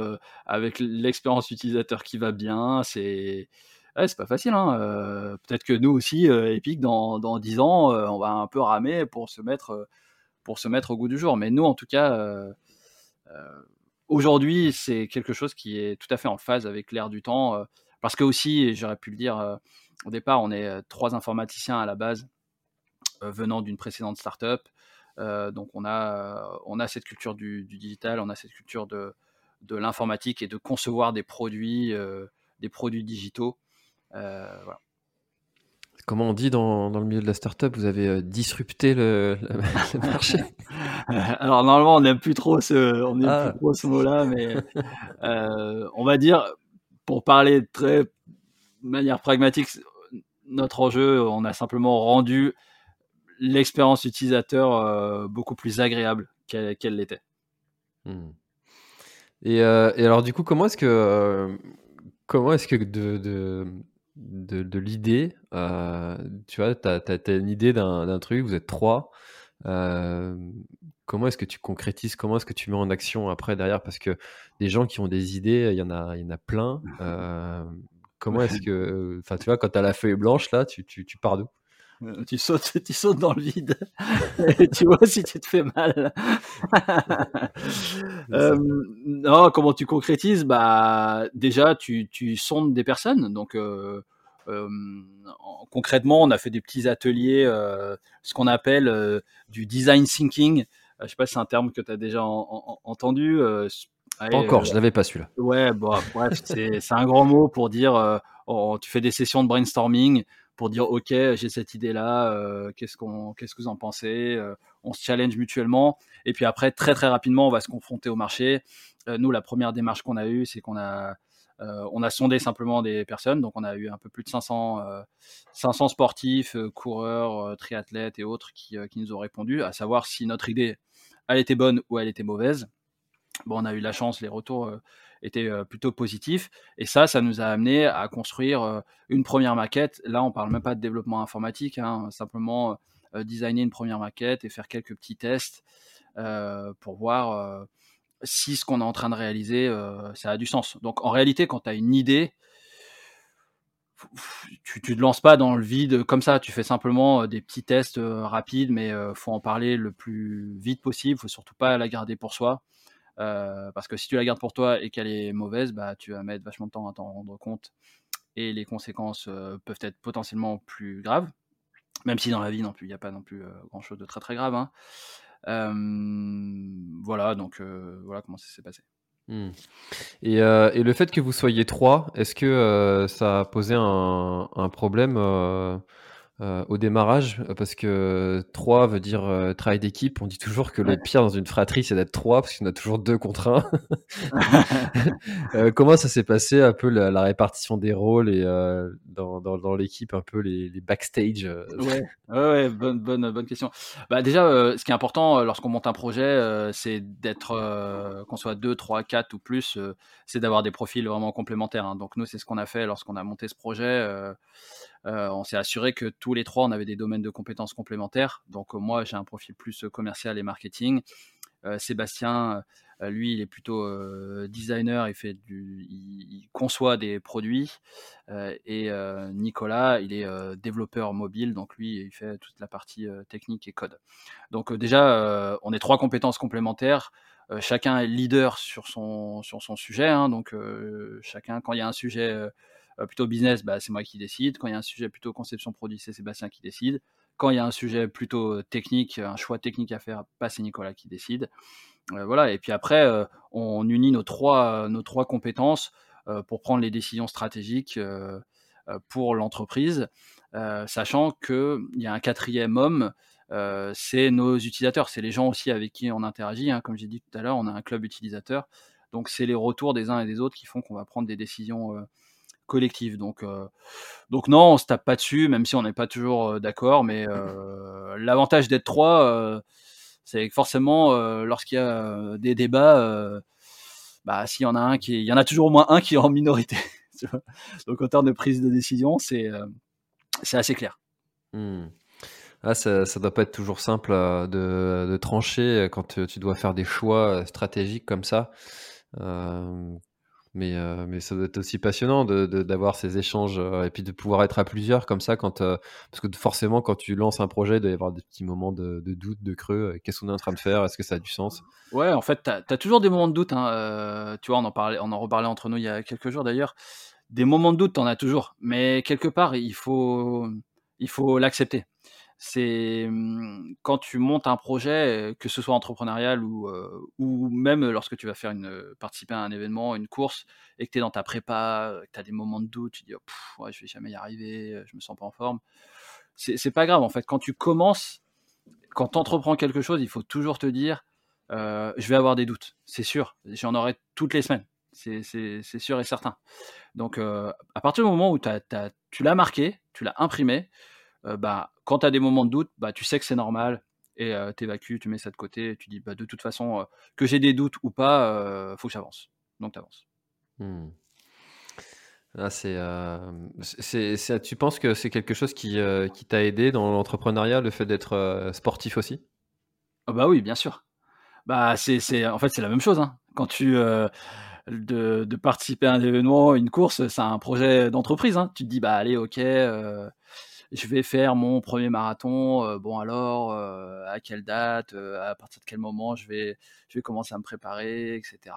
Speaker 2: avec l'expérience utilisateur qui va bien. C'est c'est pas facile. Hein. Peut-être que nous aussi, Epic, dans, dans 10 ans, on va un peu ramer pour se mettre au goût du jour. Mais nous, en tout cas, euh, euh, aujourd'hui, c'est quelque chose qui est tout à fait en phase avec l'air du temps. Euh, parce que aussi, j'aurais pu le dire au départ, on est trois informaticiens à la base venant d'une précédente startup. donc on a, cette culture du, digital, on a cette culture de, de l'informatique et de concevoir des produits, des produits digitaux. Voilà.
Speaker 1: Comment on dit dans, dans, le milieu de la startup, vous avez euh, disrupté le, marché *laughs*
Speaker 2: Alors normalement, on n'aime plus trop ce, on ah. plus trop ce mot-là, mais euh, on va dire, pour parler très de manière pragmatique, notre enjeu, on a simplement rendu l'expérience utilisateur euh, beaucoup plus agréable qu'elle l'était.
Speaker 1: Hmm. Et, et, alors du coup, comment est-ce que comment est-ce que de, de de, l'idée. Euh, tu vois, tu as, une idée d'un truc, vous êtes trois. Euh, comment est-ce que tu concrétises Comment est-ce que tu mets en action après derrière? Parce que des gens qui ont des idées, il y en a, il y en a plein. Euh, comment est-ce que, enfin, tu vois, quand tu as la feuille blanche là, tu, tu, tu pars d'où?
Speaker 2: Tu sautes, *laughs* tu sautes dans le vide et tu vois si tu te fais mal. *laughs* non, comment tu concrétises? Bah déjà, tu, tu sondes des personnes. Donc concrètement, on a fait des petits ateliers, ce qu'on appelle du design thinking. je sais pas si c'est un terme que tu as déjà entendu.
Speaker 1: encore, je l'avais pas celui-là.
Speaker 2: Ouais, bon, bref, c'est un grand mot pour dire, tu fais des sessions de brainstorming pour dire ok j'ai cette idée là qu'est-ce qu'on qu'est-ce que vous en pensez on se challenge mutuellement. Et puis après très très rapidement on va se confronter au marché. Nous la première démarche qu'on a eue c'est qu'on a euh, on a sondé simplement des personnes, donc on a eu un peu plus de 500, 500 euh, sportifs, euh, coureurs, triathlètes et autres qui, nous ont répondu, à savoir si notre idée, elle était bonne ou elle était mauvaise. Bon, on a eu la chance, les retours étaient plutôt positifs. Et ça, ça nous a amené à construire une première maquette. Là, on parle même pas de développement informatique, hein, simplement designer une première maquette et faire quelques petits tests pour voir si ce qu'on est en train de réaliser, ça a du sens. Donc en réalité, quand tu as une idée, tu, ne te lances pas dans le vide comme ça, tu fais simplement des petits tests rapides, mais faut en parler le plus vite possible, faut surtout pas la garder pour soi. Parce que si tu la gardes pour toi et qu'elle est mauvaise, bah, tu vas mettre vachement de temps à t'en rendre compte et les conséquences peuvent être potentiellement plus graves. Même si dans la vie non plus, il n'y a pas non plus grand chose de très très grave. Hein voilà, donc voilà comment ça s'est passé.
Speaker 1: Mmh. Et, le fait que vous soyez trois, est-ce que ça a posé un problème euh, au démarrage, euh, parce que 3 veut dire euh, travail d'équipe. On dit toujours que le pire dans une fratrie, c'est d'être 3, parce en a toujours deux contre un. *laughs* *laughs* comment ça s'est passé un peu la, répartition des rôles et dans, dans, dans l'équipe, un peu les, les backstage
Speaker 2: ouais. ouais, bonne, bonne, bonne question. Bah, déjà, ce qui est important lorsqu'on monte un projet, c'est d'être, qu'on soit 2, 3, 4 ou plus, c'est d'avoir des profils vraiment complémentaires. Hein. Donc nous, c'est ce qu'on a fait lorsqu'on a monté ce projet. Euh, on s'est assuré que tous les trois, on avait des domaines de compétences complémentaires. Donc euh, moi, j'ai un profil plus euh, commercial et marketing. Sébastien, lui, il est plutôt designer, il, fait du, il, conçoit des produits. et Nicolas, il est développeur mobile, donc lui, il fait toute la partie technique et code. Donc déjà, on est trois compétences complémentaires. chacun est leader sur son, sur son sujet. Hein. donc chacun, quand il y a un sujet plutôt business, bah, c'est moi qui décide. Quand il y a un sujet plutôt conception produit, c'est Sébastien qui décide. Quand il y a un sujet plutôt euh, technique, un choix technique à faire, bah, c'est Nicolas qui décide. Euh, voilà. Et puis après, on unit nos trois, nos trois compétences pour prendre les décisions stratégiques pour l'entreprise, sachant qu'il y a un quatrième homme, c'est nos utilisateurs, c'est les gens aussi avec qui on interagit. Hein. Comme j'ai dit tout à l'heure, on a un club utilisateur, donc c'est les retours des uns et des autres qui font qu'on va prendre des décisions collective. Donc, euh, donc non, on se tape pas dessus, même si on n'est pas toujours euh, d'accord. Mais euh, l'avantage d'être trois, C'est que forcément, lorsqu'il y a des débats, bah, s'il y en a un qui, il y en a toujours au moins un qui est en minorité. *laughs* Donc en termes de prise de décision, c'est assez clair.
Speaker 1: Mmh. Ah, ça, ça doit pas être toujours simple de, de trancher quand tu dois faire des choix stratégiques comme ça. Mais, euh, mais ça doit être aussi passionnant de, d'avoir ces échanges euh, et puis de pouvoir être à plusieurs comme ça. Quand, euh, parce que forcément, quand tu lances un projet, il doit y avoir des petits moments de, doute, de creux. Qu'est-ce qu'on est en train de faire? Est-ce que ça a du sens?
Speaker 2: Ouais, en fait, tu as, toujours des moments de doute. Hein. tu vois, on en, parlait, on en reparlait entre nous il y a quelques jours d'ailleurs. Des moments de doute, tu en as toujours. Mais quelque part, il faut, il faut l'accepter c'est mmh, quand tu montes un projet, que ce soit entrepreneurial ou, ou même lorsque tu vas faire une, participer à un événement, une course, et que tu es dans ta prépa, que tu as des moments de doute, tu dis «Oh, ouais, je vais jamais y arriver, je me sens pas en forme. C'est pas grave en fait. Quand tu commences, quand tu entreprends quelque chose, il faut toujours te dire je vais avoir des doutes, c'est sûr, j'en aurai toutes les semaines. C'est sûr et certain. Donc, à partir du moment où tu l'as marqué, tu l'as imprimé, bah, quand tu as des moments de doute, bah, tu sais que c'est normal et tu évacues, tu mets ça de côté et tu dis bah, de toute façon, que j'ai des doutes ou pas, il faut que j'avance. Donc tu avances.
Speaker 1: Mmh. Ah, c'est, c'est, tu penses que c'est quelque chose qui, qui t'a aidé dans l'entrepreneuriat, le fait d'être sportif aussi?
Speaker 2: Ah Bah oui, bien sûr. Bah, c'est, en fait, c'est la même chose. Hein. Quand tu. De, de, participer à un événement, une course, c'est un projet d'entreprise. Hein. Tu te dis, bah allez, ok, je vais faire mon premier marathon. Euh, bon alors, euh, à quelle date, euh, à partir de quel moment je vais, je vais commencer à me préparer, etc.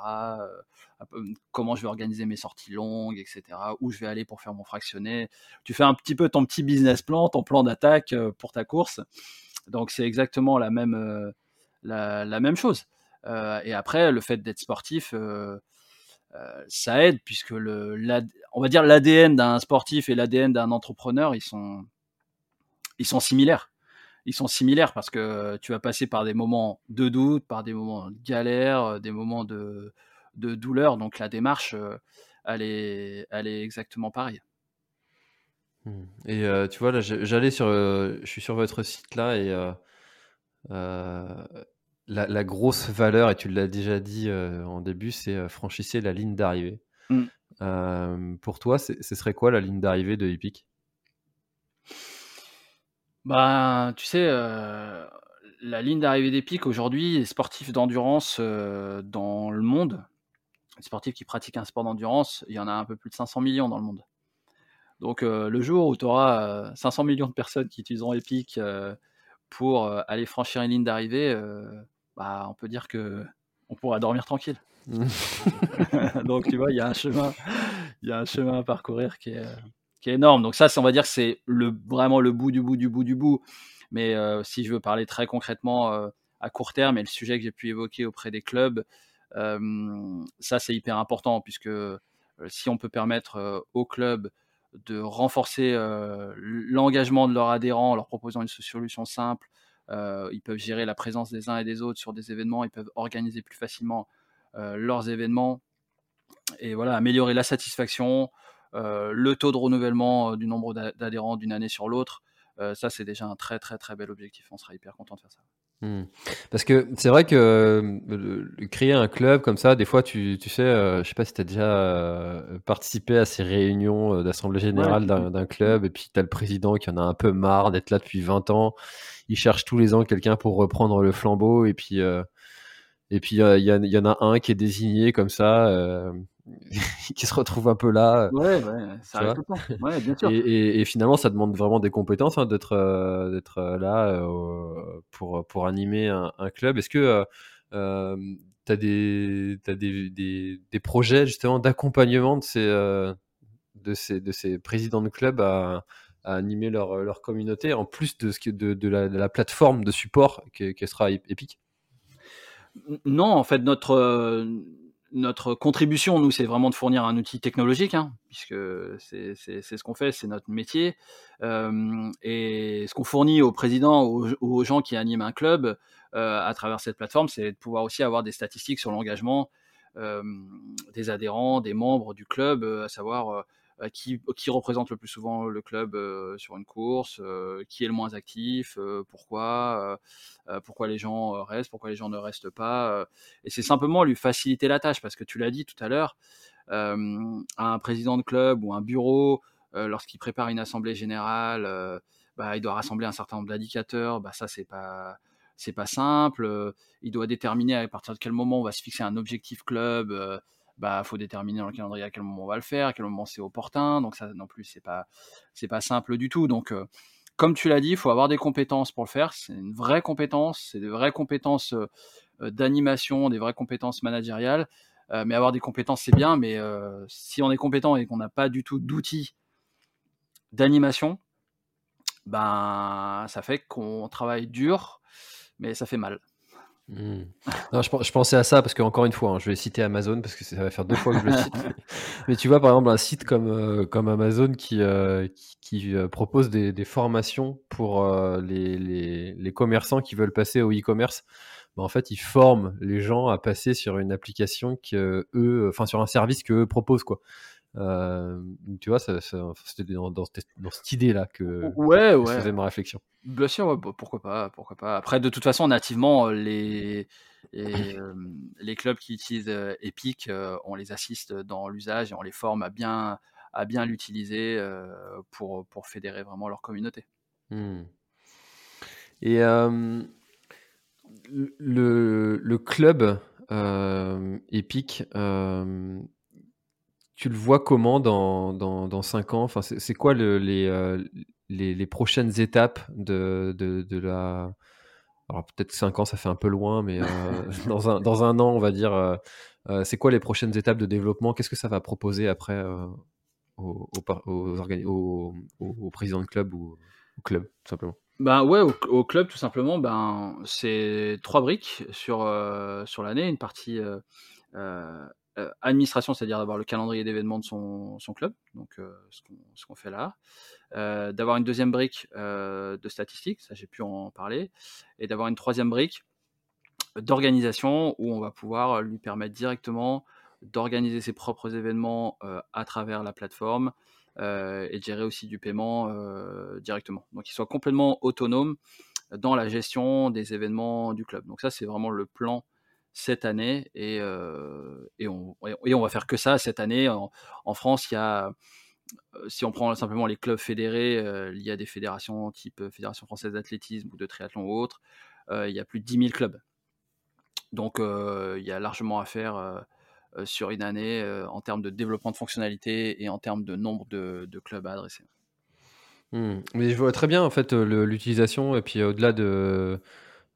Speaker 2: comment je vais organiser mes sorties longues, etc. Où je vais aller pour faire mon fractionné. Tu fais un petit peu ton petit business plan, ton plan d'attaque pour ta course. Donc c'est exactement la même, la, même chose. et après, le fait d'être sportif, ça aide puisque le, on va dire l'ADN d'un sportif et l'ADN d'un entrepreneur, ils sont, ils sont similaires. Ils sont similaires parce que tu vas passer par des moments de doute, par des moments de galère, euh, des moments de, de douleur. Donc la démarche, euh, elle est, elle est exactement pareille.
Speaker 1: Mmh. Et euh, tu vois, là, j'allais sur, je suis sur votre site là et la, grosse valeur, et tu l'as déjà dit en début, c'est franchissez la ligne d'arrivée. Mmh. pour toi, ce serait quoi la ligne d'arrivée de Epic?
Speaker 2: Bah, tu sais, euh, la ligne d'arrivée des pics aujourd'hui, les sportifs d'endurance, euh, dans le monde, les sportifs qui pratiquent un sport d'endurance, il y en a un peu plus de 500 millions dans le monde. Donc, euh, le jour où tu auras, 500 millions de personnes qui utiliseront Epic, pour, aller franchir une ligne d'arrivée, bah, on peut dire qu'on pourra dormir tranquille. *laughs* *laughs* Donc tu vois, il y a un chemin il y a un chemin à parcourir qui est, qui est énorme. Donc ça, on va dire que c'est le, vraiment le bout du bout du bout du bout. Mais euh, si je veux parler très concrètement euh, à court terme, et le sujet que j'ai pu évoquer auprès des clubs, euh, ça c'est hyper important puisque si on peut permettre aux clubs de renforcer l'engagement de leurs adhérents en leur proposant une solution simple, ils peuvent gérer la présence des uns et des autres sur des événements, ils peuvent organiser plus facilement leurs événements et voilà améliorer la satisfaction, le taux de renouvellement euh, du nombre d'adhérents d'une année sur l'autre, euh, ça c'est déjà un très très très bel objectif. On sera hyper content de faire ça.
Speaker 1: Mmh. Parce que c'est vrai que créer un club comme ça, des fois, tu, tu sais, je sais pas si tu as déjà participé à ces réunions d'assemblée générale d'un club, et puis tu as le président qui en a un peu marre d'être là depuis 20 ans. Il cherche tous les ans quelqu'un pour reprendre le flambeau, et puis et puis il y, y, en a un qui est désigné comme ça. *laughs* qui se retrouve un peu là.
Speaker 2: Ouais, ouais, ça arrive Ouais, bien sûr.
Speaker 1: Et, et, finalement, ça demande vraiment des compétences hein, d'être euh, d'être euh, là euh, pour, pour animer un, club. Est-ce que tu as, des, as des, des, des, projets justement d'accompagnement de ces, de, ces, de ces présidents de club à, à animer leur, leur communauté en plus de, ce de, de, la, de la plateforme de support qui, qui sera épique?
Speaker 2: Non, en fait, notre notre contribution, nous, c'est vraiment de fournir un outil technologique, hein, puisque c'est ce qu'on fait, c'est notre métier. Euh, et ce qu'on fournit aux présidents, aux, gens qui animent un club euh, à travers cette plateforme, c'est de pouvoir aussi avoir des statistiques sur l'engagement euh, des adhérents, des membres du club, à savoir qui, qui, représente le plus souvent le club sur une course, qui est le moins actif, pourquoi, pourquoi les gens restent, pourquoi les gens ne restent pas. et c'est simplement lui faciliter la tâche, parce que tu l'as dit tout à l'heure, un président de club ou un bureau, lorsqu'il prépare une assemblée générale, bah, il doit rassembler un certain nombre d'indicateurs, bah, ça c'est pas simple. Il doit déterminer à partir de quel moment on va se fixer un objectif club. Bah, faut déterminer dans le calendrier à quel moment on va le faire, à quel moment c'est opportun. Donc ça non plus c'est pas c'est pas simple du tout. Donc comme tu l'as dit, il faut avoir des compétences pour le faire. C'est une vraie compétence, c'est des vraies compétences d'animation, des vraies compétences managériales. mais avoir des compétences c'est bien, mais si on est compétent et qu'on n'a pas du tout d'outils d'animation, ben ça fait qu'on travaille dur, mais ça fait mal.
Speaker 1: Mmh. Non, je, pensais à ça parce que encore une fois, hein, je vais citer Amazon parce que ça va faire deux fois que je le cite. *laughs* mais, tu vois, par exemple, un site comme, euh, comme Amazon qui, euh, qui, euh, propose des, des, formations pour les, les, les, commerçants qui veulent passer au e-commerce. Ben, en fait, ils forment les gens à passer sur une application que eux, enfin sur un service que eux proposent quoi. Euh, tu vois, c'était dans, dans, cette idée-là que,
Speaker 2: ouais, ouais.
Speaker 1: faisait ma réflexion.
Speaker 2: Bien sûr, pourquoi pas, pourquoi pas. Après, de toute façon, nativement, euh, les, les, *clears throat* euh, les clubs qui utilisent Epic, on les assiste dans l'usage et on les forme à bien, à bien l'utiliser pour, pour fédérer vraiment leur communauté.
Speaker 1: Mmh. Et le, le, club Epic, tu le vois comment dans, dans, dans 5 ans? Enfin, C'est quoi le, les, euh, les, les, prochaines étapes de, de, de la... Alors peut-être 5 ans, ça fait un peu loin, mais euh, *laughs* dans, un, dans un an, on va dire, euh, c'est quoi les prochaines étapes de développement? Qu'est-ce que ça va proposer après aux, aux, aux, aux, présidents de club ou au club, tout simplement?
Speaker 2: Ben ouais, au, club tout simplement, ben c'est trois briques sur sur l'année, une partie euh, administration, c'est-à-dire d'avoir le calendrier d'événements de son, club, donc euh, ce qu'on fait là, euh, d'avoir une deuxième brique de statistiques, ça j'ai pu en parler, et d'avoir une troisième brique d'organisation où on va pouvoir lui permettre directement d'organiser ses propres événements à travers la plateforme et de gérer aussi du paiement directement. Donc qu'il soit complètement autonome dans la gestion des événements du club. Donc ça c'est vraiment le plan cette année et, et, on, va faire que ça cette année. En, France, il y a, si on prend simplement les clubs fédérés, il y a des fédérations type Fédération française d'athlétisme ou de triathlon ou autre, il y a plus de 10 000 clubs. Donc il y a largement à faire sur une année en termes de développement de fonctionnalités et en termes de nombre de, clubs à adresser.
Speaker 1: Mmh. Mais je vois très bien en fait l'utilisation et puis au-delà de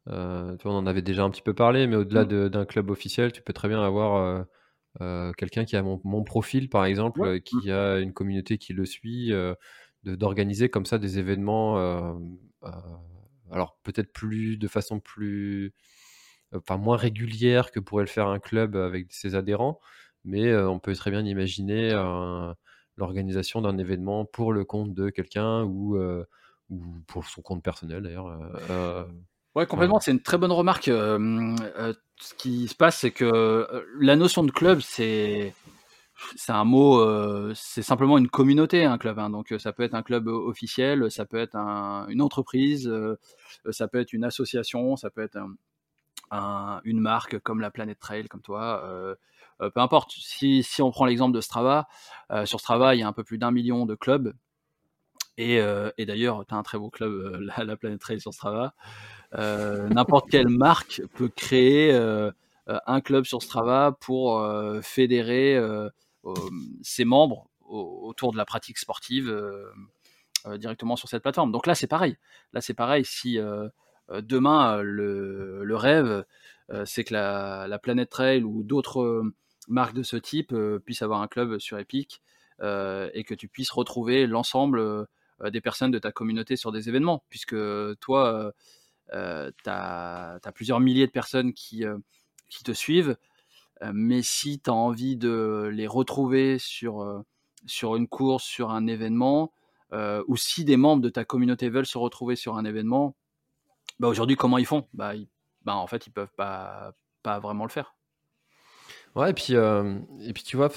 Speaker 1: euh, on en avait déjà un petit peu parlé, mais au-delà mmh. d'un club officiel, tu peux très bien avoir euh, euh, quelqu'un qui a mon, profil, par exemple, qui mmh. a une communauté qui le suit, d'organiser comme ça des événements, alors peut-être plus de façon plus, enfin moins régulière que pourrait le faire un club avec ses adhérents, mais on peut très bien imaginer l'organisation d'un événement pour le compte de quelqu'un ou, ou pour son compte personnel d'ailleurs.
Speaker 2: Ouais, complètement. C'est une très bonne remarque. ce qui se passe, c'est que la notion de club, c'est c'est un mot, c'est simplement une communauté, un club. Hein. Donc, ça peut être un club officiel, ça peut être une entreprise, ça peut être une association, ça peut être une marque comme la Planète Trail, comme toi. peu importe. Si, si on prend l'exemple de Strava, sur Strava, il y a un peu plus d'un million de clubs. Et, et d'ailleurs, tu as un très beau club, *laughs* la, la Planète Trail sur Strava. Euh, n'importe quelle marque peut créer euh, euh, un club sur Strava pour fédérer ses membres autour de la pratique sportive directement sur cette plateforme. Donc là, c'est pareil. Là, c'est pareil. Si demain, le, rêve, c'est que la, Planète Trail ou d'autres marques de ce type puissent avoir un club sur Epic et que tu puisses retrouver l'ensemble des personnes de ta communauté sur des événements. Puisque toi, euh, tu as, plusieurs milliers de personnes qui, euh, qui te suivent, euh, mais si tu as envie de les retrouver sur, sur une course, sur un événement, ou si des membres de ta communauté veulent se retrouver sur un événement, bah aujourd'hui, comment ils font? Bah, bah, En fait, ils peuvent pas, pas vraiment le faire.
Speaker 1: Ouais, et puis, euh, et puis tu vois,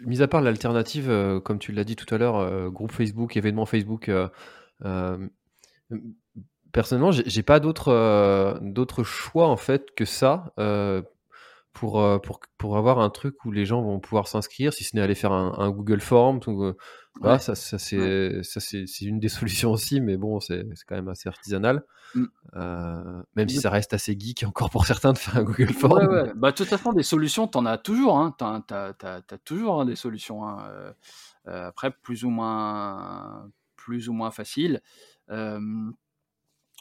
Speaker 1: mis à part l'alternative, euh, comme tu l'as dit tout à l'heure, euh, groupe Facebook, événement Facebook, personnellement, j'ai pas d'autre d'autre choix en fait que ça pour, pour, pour avoir un truc où les gens vont pouvoir s'inscrire, si ce n'est aller faire un, Google Form. voilà, ça, ça c'est une des *laughs* solutions aussi, mais bon, c'est quand même assez artisanal. Mm. Euh, même si ça reste assez geek encore pour certains de faire un Google Form.
Speaker 2: Ouais, Bah, de toute façon, des solutions, tu en as toujours. Hein. Tu as, toujours hein, des solutions. Hein. Euh, euh, après, plus ou moins, plus ou moins facile.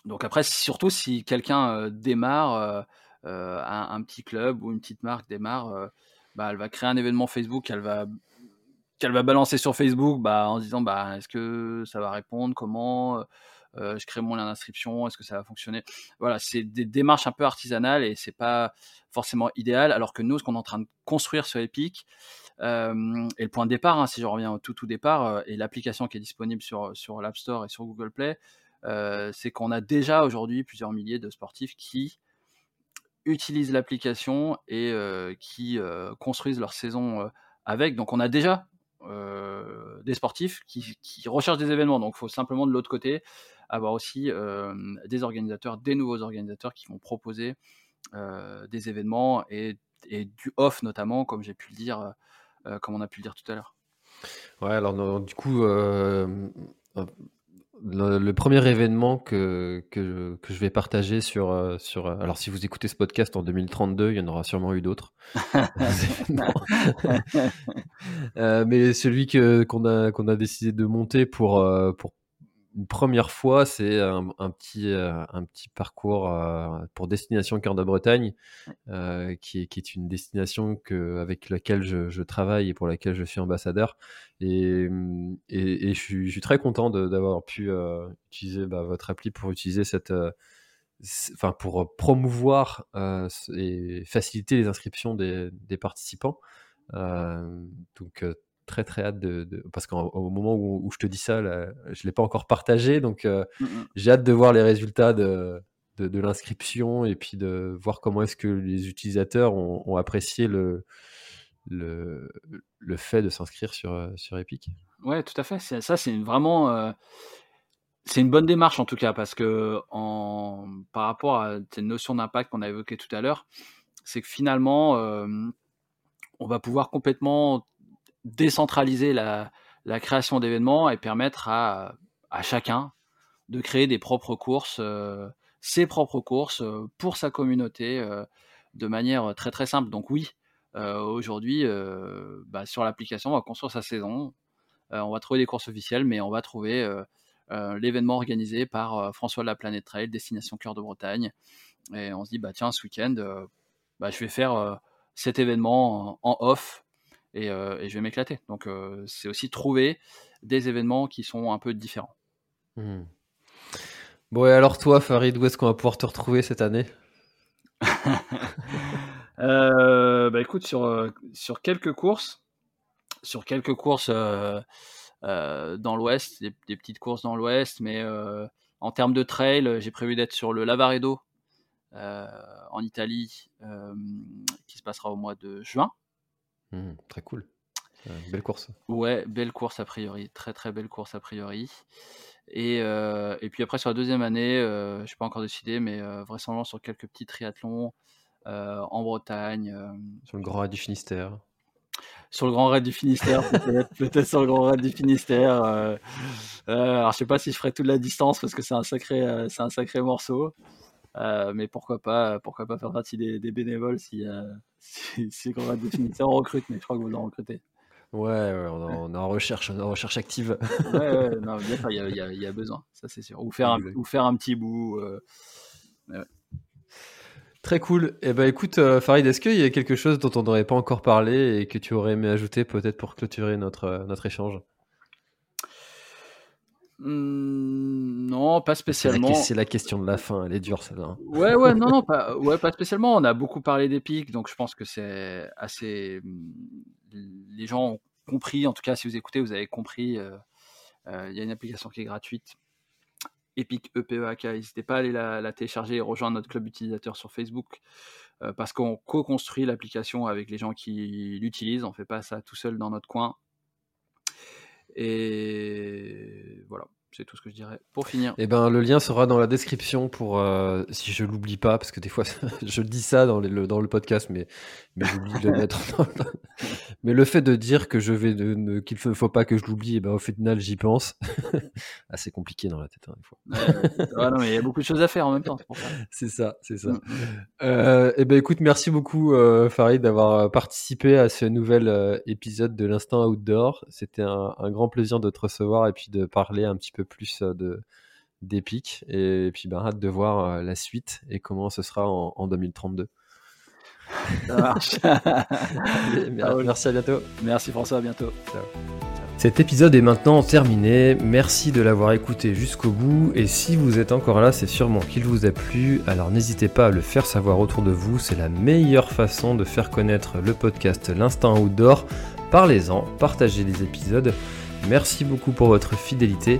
Speaker 2: Donc après, surtout si quelqu'un démarre un, petit club ou une petite marque démarre, bah, elle va créer un événement Facebook, elle va qu'elle va balancer sur Facebook bah, en disant bah, est-ce que ça va répondre, comment, je crée mon lien d'inscription, est-ce que ça va fonctionner? Voilà, c'est des démarches un peu artisanales et c'est pas forcément idéal. Alors que nous, ce qu'on est en train de construire sur Epic, et le point de départ, hein, si je reviens au tout tout départ, et l'application qui est disponible sur, sur l'App Store et sur Google Play, c'est qu'on a déjà aujourd'hui plusieurs milliers de sportifs qui utilisent l'application et qui construisent leur saison avec. Donc on a déjà des sportifs qui, recherchent des événements. Donc il faut simplement de l'autre côté avoir aussi des organisateurs, des nouveaux organisateurs qui vont proposer des événements et, du off notamment, comme j'ai pu le dire, comme on a pu le dire tout à l'heure.
Speaker 1: Ouais, alors du coup, le, premier événement que, que, je vais partager sur, sur. Alors, si vous écoutez ce podcast en 2032, il y en aura sûrement eu d'autres. *laughs* *laughs* mais celui qu'on a, qu'on a décidé de monter pour, pour une première fois, c'est un, petit, euh, un petit parcours euh, pour Destination Cœur de Bretagne, euh, qui, est, qui, est, une destination que, avec laquelle je, travaille et pour laquelle je suis ambassadeur. Et, et, je, suis, très content d'avoir pu utiliser bah, votre appli pour utiliser cette. Enfin, pour promouvoir et faciliter les inscriptions des, des participants. donc, très très hâte de, parce qu'au moment où, je te dis ça, je l'ai pas encore partagé, donc euh, mmh, mmh. j'ai hâte de voir les résultats de, de, l'inscription et puis de voir comment est-ce que les utilisateurs ont, apprécié le, le, le, fait de s'inscrire sur, euh, sur Epic.
Speaker 2: Ouais, tout à fait. Ça, c'est vraiment euh, c'est une bonne démarche en tout cas parce que en, par rapport à cette notion d'impact qu'on a évoquée tout à l'heure, c'est que finalement on va pouvoir complètement décentraliser la, création d'événements et permettre à, chacun de créer des propres courses, euh, ses propres courses euh, pour sa communauté euh, de manière très très simple. Donc oui, aujourd'hui, bah, sur l'application, on va construire sa saison, on va trouver des courses officielles, mais on va trouver l'événement organisé par François de la Planète Trail, Destination Cœur de Bretagne. Et on se dit, bah tiens, ce week-end, bah, je vais faire cet événement en off euh, et, je vais m'éclater. Donc euh, c'est aussi trouver des événements qui sont un peu différents.
Speaker 1: Hmm. Bon, et alors toi, Farid, où est-ce qu'on va pouvoir te retrouver cette année? *laughs*
Speaker 2: Euh, bah écoute, sur, sur quelques courses, sur quelques courses dans l'ouest, des, petites courses dans l'ouest, mais en termes de trail, j'ai prévu d'être sur le Lavaredo en Italie, qui se passera au mois de juin.
Speaker 1: Mmh, très cool. Euh, belle course.
Speaker 2: Ouais, belle course a priori. Très très belle course a priori. Et, euh, et puis après sur la deuxième année, euh, je ne suis pas encore décidé, mais vraisemblablement sur quelques petits triathlons en Bretagne.
Speaker 1: sur le Grand Raid du Finistère.
Speaker 2: Sur le Grand Raid du Finistère, peut-être, *laughs* sur le Grand Raid du Finistère. alors je sais pas si je ferai toute la distance parce que c'est un sacré, c'est un sacré morceau. Mais pourquoi pas, pourquoi pas faire partie des, des bénévoles si, *laughs* c'est qu'on va définir. On recrute, mais je crois que vous en recrutez.
Speaker 1: Ouais, ouais on, est en recherche, en recherche active.
Speaker 2: ouais, ouais, *laughs* non, il y, y, y, a besoin, ça c'est sûr. Ou faire, un, ou faire un petit bout. Euh,
Speaker 1: Très cool. Et eh ben écoute, euh, Farid, est-ce qu'il y a quelque chose dont on n'aurait pas encore parlé et que tu aurais aimé ajouter peut-être pour clôturer notre, euh, notre échange?
Speaker 2: Mmh, non, pas spécialement.
Speaker 1: C'est la, question de la fin, elle est dure celle-là. Hein.
Speaker 2: Ouais, ouais, non, non, *laughs* pas, ouais, pas spécialement. On a beaucoup parlé d'Epic, donc je pense que c'est assez. Mmh, les gens ont compris, en tout cas, si vous écoutez, vous avez compris. Euh, euh, il y a une application qui est gratuite Epic EPEAK. N'hésitez pas à aller la, télécharger et rejoindre notre club utilisateur sur Facebook parce qu'on co-construit l'application avec les gens qui l'utilisent. On ne fait pas ça tout seul dans notre coin. Et voilà c'est tout ce que je dirais. Pour finir.
Speaker 1: Eh ben, le lien sera dans la description pour euh, si je l'oublie pas, parce que des fois *laughs* je dis ça dans, le, dans le podcast, mais, mais j'oublie de le mettre. *laughs* mais le fait de dire que je vais qu'il ne faut pas que je l'oublie, eh ben, au final j'y pense. *laughs* Assez compliqué dans la tête hein, des
Speaker 2: fois. non, mais il y a beaucoup de choses à faire en même temps.
Speaker 1: C'est ça, c'est ça. Mm. Euh, eh ben écoute, merci beaucoup euh, Farid d'avoir participé à ce nouvel épisode de l'instant outdoor. C'était un, un grand plaisir de te recevoir et puis de parler un petit peu plus de d'Epic. Et puis, ben, hâte de voir la suite et comment ce sera en, 2032.
Speaker 2: Ça marche. *laughs*
Speaker 1: merci, à bientôt.
Speaker 2: Merci François, à bientôt.
Speaker 1: Cet épisode est maintenant terminé. Merci de l'avoir écouté jusqu'au bout. Et si vous êtes encore là, c'est sûrement qu'il vous a plu. Alors n'hésitez pas à le faire savoir autour de vous. C'est la meilleure façon de faire connaître le podcast L'Instant Outdoor. Parlez-en, partagez les épisodes. Merci beaucoup pour votre fidélité